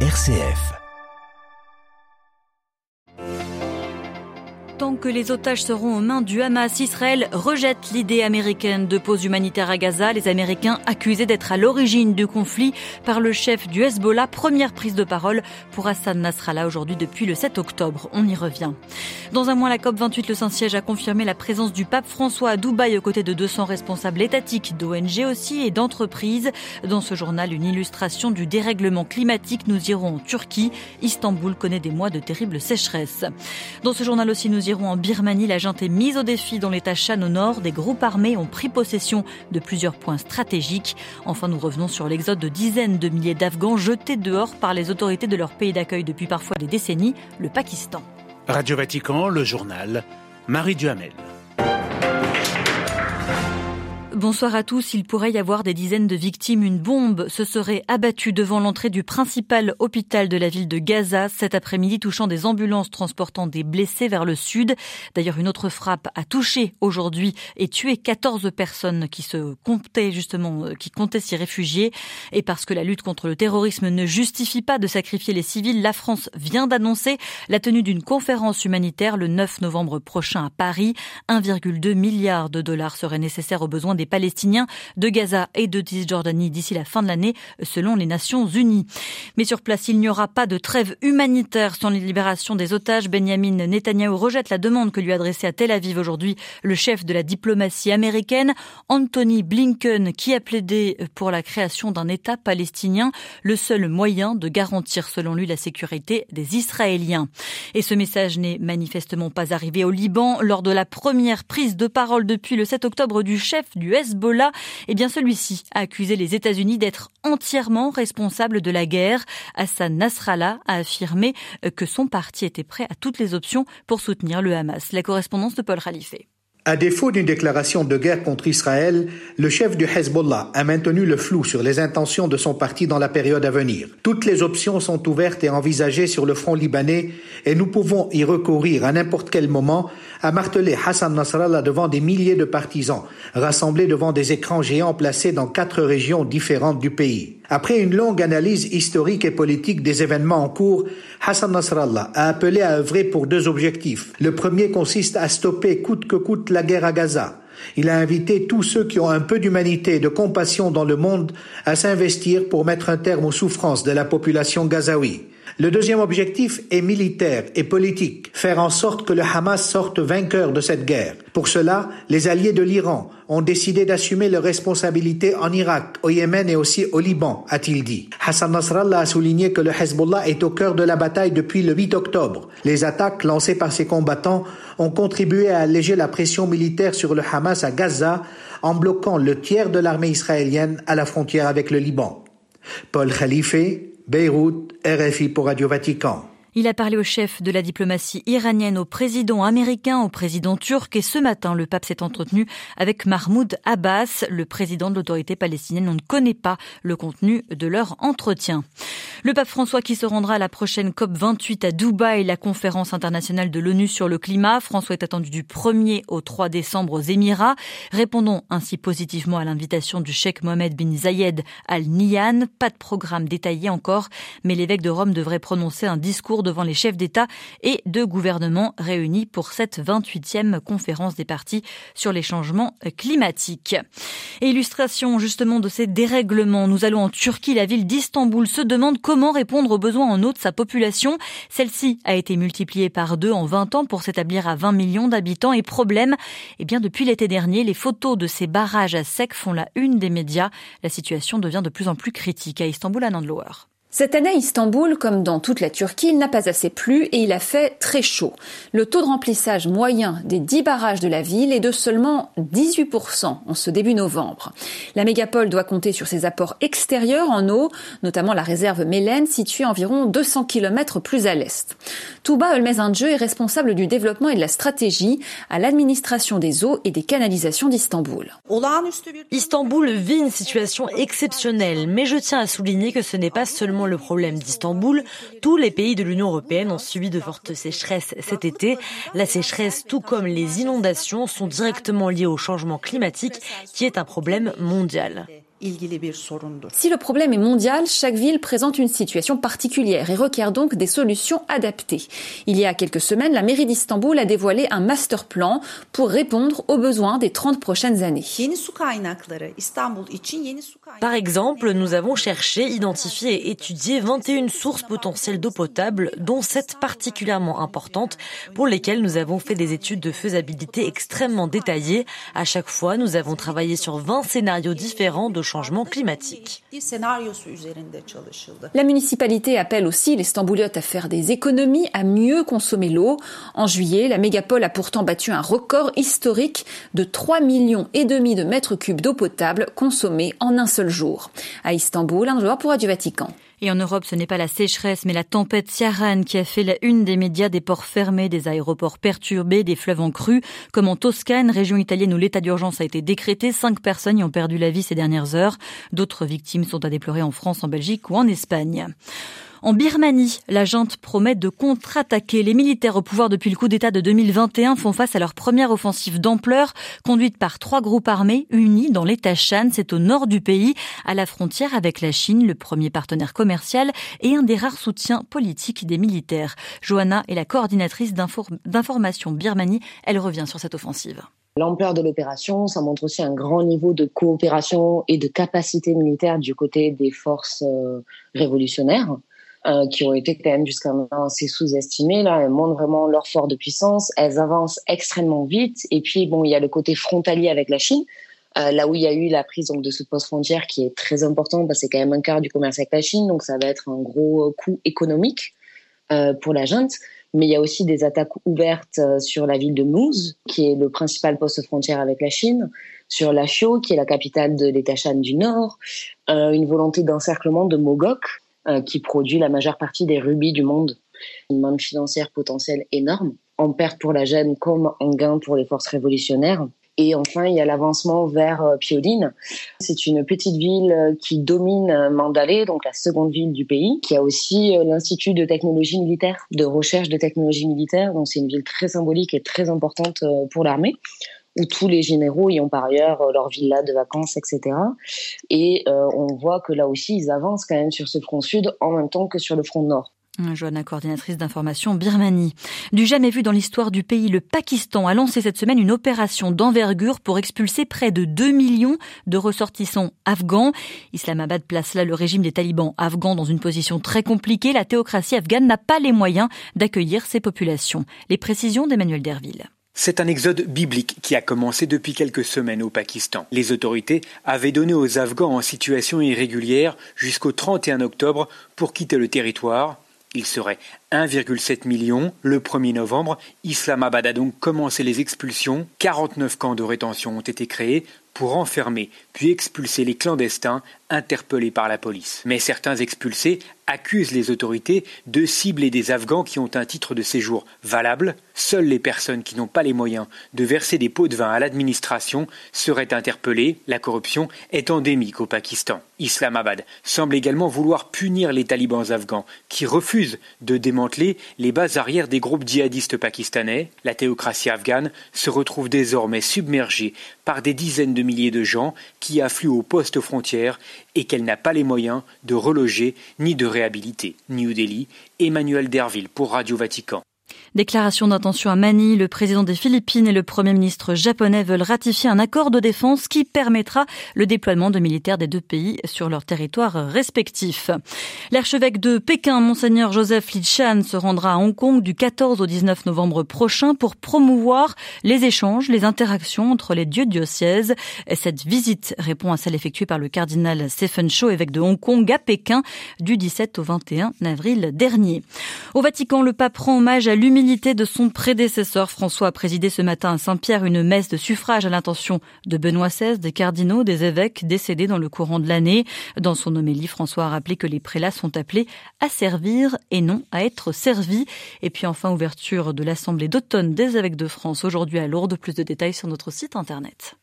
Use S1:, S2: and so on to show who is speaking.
S1: RCF.
S2: Que les otages seront aux mains du Hamas, Israël rejette l'idée américaine de pause humanitaire à Gaza. Les Américains accusés d'être à l'origine du conflit par le chef du Hezbollah. Première prise de parole pour Hassan Nasrallah aujourd'hui depuis le 7 octobre. On y revient. Dans un mois, la COP28, le Saint-Siège a confirmé la présence du pape François à Dubaï aux côtés de 200 responsables étatiques, d'ONG aussi et d'entreprises. Dans ce journal, une illustration du dérèglement climatique. Nous irons en Turquie. Istanbul connaît des mois de terribles sécheresses. Dans ce journal aussi, nous irons en Birmanie. La junte est mise au défi dans l'état Shan au nord. Des groupes armés ont pris possession de plusieurs points stratégiques. Enfin, nous revenons sur l'exode de dizaines de milliers d'Afghans jetés dehors par les autorités de leur pays d'accueil depuis parfois des décennies, le Pakistan.
S3: Radio Vatican, le journal, Marie Duhamel.
S2: Bonsoir à tous. Il pourrait y avoir des dizaines de victimes. Une bombe se serait abattue devant l'entrée du principal hôpital de la ville de Gaza cet après-midi, touchant des ambulances transportant des blessés vers le sud. D'ailleurs, une autre frappe a touché aujourd'hui et tué 14 personnes qui se comptaient justement, euh, qui comptaient s'y réfugier. Et parce que la lutte contre le terrorisme ne justifie pas de sacrifier les civils, la France vient d'annoncer la tenue d'une conférence humanitaire le 9 novembre prochain à Paris. 1,2 milliard de dollars seraient nécessaires aux besoins des Palestiniens de Gaza et de Cisjordanie d'ici la fin de l'année, selon les Nations Unies. Mais sur place, il n'y aura pas de trêve humanitaire sans les libérations des otages. Benjamin Netanyahu rejette la demande que lui a adressée à Tel Aviv aujourd'hui le chef de la diplomatie américaine, Anthony Blinken, qui a plaidé pour la création d'un État palestinien, le seul moyen de garantir, selon lui, la sécurité des Israéliens. Et ce message n'est manifestement pas arrivé au Liban lors de la première prise de parole depuis le 7 octobre du chef du Hezbollah, eh bien celui-ci a accusé les États-Unis d'être entièrement responsables de la guerre. Hassan Nasrallah a affirmé que son parti était prêt à toutes les options pour soutenir le Hamas. La correspondance de Paul Khalife.
S4: À défaut d'une déclaration de guerre contre Israël, le chef du Hezbollah a maintenu le flou sur les intentions de son parti dans la période à venir. Toutes les options sont ouvertes et envisagées sur le front libanais et nous pouvons y recourir à n'importe quel moment, a martelé Hassan Nasrallah devant des milliers de partisans, rassemblés devant des écrans géants placés dans quatre régions différentes du pays. Après une longue analyse historique et politique des événements en cours, Hassan Nasrallah a appelé à œuvrer pour deux objectifs. Le premier consiste à stopper coûte que coûte la guerre à Gaza. Il a invité tous ceux qui ont un peu d'humanité et de compassion dans le monde à s'investir pour mettre un terme aux souffrances de la population gazaoui. Le deuxième objectif est militaire et politique, faire en sorte que le Hamas sorte vainqueur de cette guerre. Pour cela, les alliés de l'Iran ont décidé d'assumer leurs responsabilités en Irak, au Yémen et aussi au Liban, a-t-il dit. Hassan Nasrallah a souligné que le Hezbollah est au cœur de la bataille depuis le 8 octobre. Les attaques lancées par ses combattants ont contribué à alléger la pression militaire sur le Hamas à Gaza en bloquant le tiers de l'armée israélienne à la frontière avec le Liban. Paul Khalife, Beyrouth, RFI pour Radio Vatican.
S2: Il a parlé au chef de la diplomatie iranienne, au président américain, au président turc et ce matin, le pape s'est entretenu avec Mahmoud Abbas, le président de l'autorité palestinienne. On ne connaît pas le contenu de leur entretien. Le pape François qui se rendra à la prochaine COP 28 à Dubaï, la conférence internationale de l'ONU sur le climat. François est attendu du 1er au 3 décembre aux Émirats. Répondons ainsi positivement à l'invitation du cheikh Mohamed bin Zayed Al Nahyan. Pas de programme détaillé encore, mais l'évêque de Rome devrait prononcer un discours devant les chefs d'État et de gouvernement réunis pour cette 28e conférence des partis sur les changements climatiques. Illustration justement de ces dérèglements, nous allons en Turquie. La ville d'Istanbul se demande comment répondre aux besoins en eau de sa population. Celle-ci a été multipliée par deux en 20 ans pour s'établir à 20 millions d'habitants. Et problème, eh bien depuis l'été dernier, les photos de ces barrages à sec font la une des médias. La situation devient de plus en plus critique à Istanbul à Nandlower.
S5: Cette année Istanbul, comme dans toute la Turquie, il n'a pas assez plu et il a fait très chaud. Le taux de remplissage moyen des 10 barrages de la ville est de seulement 18% en ce début novembre. La mégapole doit compter sur ses apports extérieurs en eau, notamment la réserve Mélène située environ 200 km plus à l'est. Touba Ölmezinci est responsable du développement et de la stratégie à l'administration des eaux et des canalisations d'Istanbul.
S6: Istanbul vit une situation exceptionnelle, mais je tiens à souligner que ce n'est pas seulement le problème d'Istanbul. Tous les pays de l'Union européenne ont subi de fortes sécheresses cet été. La sécheresse, tout comme les inondations, sont directement liées au changement climatique, qui est un problème mondial.
S5: Si le problème est mondial, chaque ville présente une situation particulière et requiert donc des solutions adaptées. Il y a quelques semaines, la mairie d'Istanbul a dévoilé un master plan pour répondre aux besoins des 30 prochaines années.
S6: Par exemple, nous avons cherché, identifié et étudié 21 sources potentielles d'eau potable, dont 7 particulièrement importantes, pour lesquelles nous avons fait des études de faisabilité extrêmement détaillées. À chaque fois, nous avons travaillé sur 20 scénarios différents de changement climatique.
S5: La municipalité appelle aussi les Stambouliotes à faire des économies, à mieux consommer l'eau. En juillet, la mégapole a pourtant battu un record historique de 3 millions et demi de mètres cubes d'eau potable consommés en un seul jour. À Istanbul, un joueur pour du Vatican.
S2: Et en Europe, ce n'est pas la sécheresse, mais la tempête Ciaran qui a fait la une des médias des ports fermés, des aéroports perturbés, des fleuves en crue. Comme en Toscane, région italienne où l'état d'urgence a été décrété, cinq personnes y ont perdu la vie ces dernières heures. D'autres victimes sont à déplorer en France, en Belgique ou en Espagne. En Birmanie, la junte promet de contre-attaquer. Les militaires au pouvoir depuis le coup d'État de 2021 font face à leur première offensive d'ampleur, conduite par trois groupes armés unis dans l'État Shan. C'est au nord du pays, à la frontière avec la Chine, le premier partenaire commercial et un des rares soutiens politiques des militaires. Johanna est la coordinatrice d'information Birmanie. Elle revient sur cette offensive.
S1: L'ampleur de l'opération, ça montre aussi un grand niveau de coopération et de capacité militaire du côté des forces euh, révolutionnaires. Euh, qui ont été quand même jusqu'à maintenant assez sous-estimées. Là, elles montrent vraiment leur fort de puissance. Elles avancent extrêmement vite. Et puis, bon, il y a le côté frontalier avec la Chine. Euh, là où il y a eu la prise donc de ce poste frontière qui est très important, parce que c'est quand même un quart du commerce avec la Chine, donc ça va être un gros coût économique euh, pour la junte. Mais il y a aussi des attaques ouvertes sur la ville de Mouz, qui est le principal poste frontière avec la Chine, sur Lashio, qui est la capitale de l'État Shan du Nord, une volonté d'encerclement de Mogok, euh, qui produit la majeure partie des rubis du monde. Une manne financière potentielle énorme, en perte pour la gêne comme en gain pour les forces révolutionnaires. Et enfin, il y a l'avancement vers euh, Pioline. C'est une petite ville euh, qui domine Mandalay, donc la seconde ville du pays, qui a aussi l'Institut de technologie militaire, de recherche de technologie militaire. Donc c'est une ville très symbolique et très importante pour l'armée où tous les généraux y ont par ailleurs euh, leur villa de vacances, etc. Et euh, on voit que là aussi, ils avancent quand même sur ce front sud en même temps que sur le front nord.
S2: Joanna, coordinatrice d'information Birmanie. Du jamais vu dans l'histoire du pays, le Pakistan a lancé cette semaine une opération d'envergure pour expulser près de 2 millions de ressortissants afghans. Islamabad place là le régime des talibans afghans dans une position très compliquée. La théocratie afghane n'a pas les moyens d'accueillir ces populations. Les précisions d'Emmanuel Derville.
S7: C'est un exode biblique qui a commencé depuis quelques semaines au Pakistan. Les autorités avaient donné aux Afghans en situation irrégulière jusqu'au 31 octobre pour quitter le territoire. Il serait 1,7 million. Le 1er novembre, Islamabad a donc commencé les expulsions. 49 camps de rétention ont été créés pour enfermer puis expulser les clandestins interpellés par la police. Mais certains expulsés accusent les autorités de cibler des Afghans qui ont un titre de séjour valable. Seules les personnes qui n'ont pas les moyens de verser des pots de vin à l'administration seraient interpellées. La corruption est endémique au Pakistan. Islamabad semble également vouloir punir les talibans afghans qui refusent de les bases arrières des groupes djihadistes pakistanais. La théocratie afghane se retrouve désormais submergée par des dizaines de milliers de gens qui affluent aux postes frontières et qu'elle n'a pas les moyens de reloger ni de réhabiliter. New Delhi, Emmanuel Derville pour Radio Vatican.
S2: Déclaration d'intention à Manille, le président des Philippines et le premier ministre japonais veulent ratifier un accord de défense qui permettra le déploiement de militaires des deux pays sur leurs territoires respectifs. L'archevêque de Pékin, monseigneur Joseph Lichan, se rendra à Hong Kong du 14 au 19 novembre prochain pour promouvoir les échanges, les interactions entre les dieux diocèses. Cette visite répond à celle effectuée par le cardinal Stephen Chow, évêque de Hong Kong, à Pékin du 17 au 21 avril dernier. Au Vatican, le pape rend hommage à l'humilité de son prédécesseur. François a présidé ce matin à Saint-Pierre une messe de suffrage à l'intention de Benoît XVI, des cardinaux, des évêques décédés dans le courant de l'année. Dans son homélie, François a rappelé que les prélats sont appelés à servir et non à être servis. Et puis enfin, ouverture de l'Assemblée d'automne des évêques de France aujourd'hui à Lourdes. Plus de détails sur notre site internet.